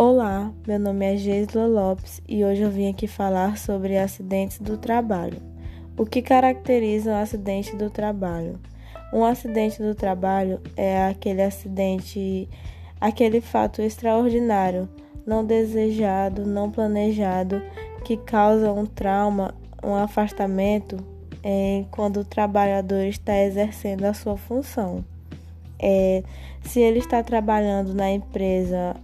Olá, meu nome é Geisla Lopes e hoje eu vim aqui falar sobre acidentes do trabalho. O que caracteriza um acidente do trabalho? Um acidente do trabalho é aquele acidente, aquele fato extraordinário, não desejado, não planejado, que causa um trauma, um afastamento é, quando o trabalhador está exercendo a sua função. É, se ele está trabalhando na empresa,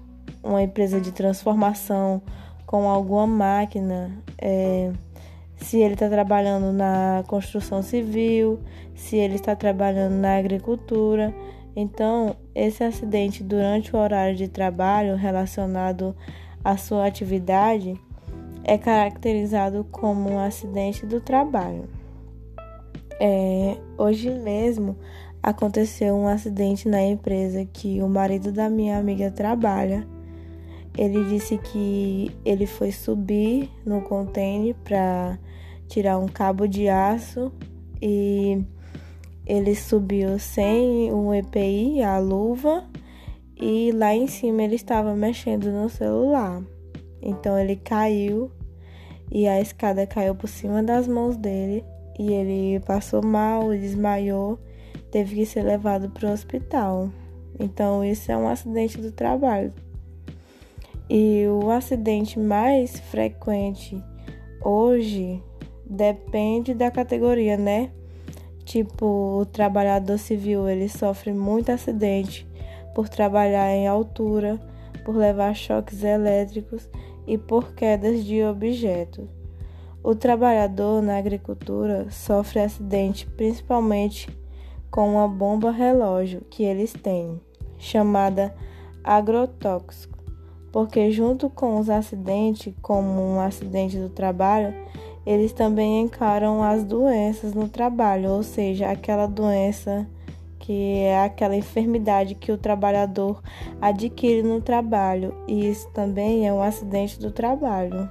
uma empresa de transformação com alguma máquina, é, se ele está trabalhando na construção civil, se ele está trabalhando na agricultura. Então, esse acidente durante o horário de trabalho relacionado à sua atividade é caracterizado como um acidente do trabalho. É, hoje mesmo aconteceu um acidente na empresa que o marido da minha amiga trabalha. Ele disse que ele foi subir no container para tirar um cabo de aço e ele subiu sem o EPI, a luva, e lá em cima ele estava mexendo no celular. Então ele caiu e a escada caiu por cima das mãos dele e ele passou mal, desmaiou, teve que ser levado para o hospital. Então, isso é um acidente do trabalho. E o acidente mais frequente hoje depende da categoria, né? Tipo, o trabalhador civil, ele sofre muito acidente por trabalhar em altura, por levar choques elétricos e por quedas de objetos. O trabalhador na agricultura sofre acidente principalmente com uma bomba relógio que eles têm, chamada agrotóxico, porque junto com os acidentes, como um acidente do trabalho, eles também encaram as doenças no trabalho, ou seja, aquela doença que é aquela enfermidade que o trabalhador adquire no trabalho, e isso também é um acidente do trabalho.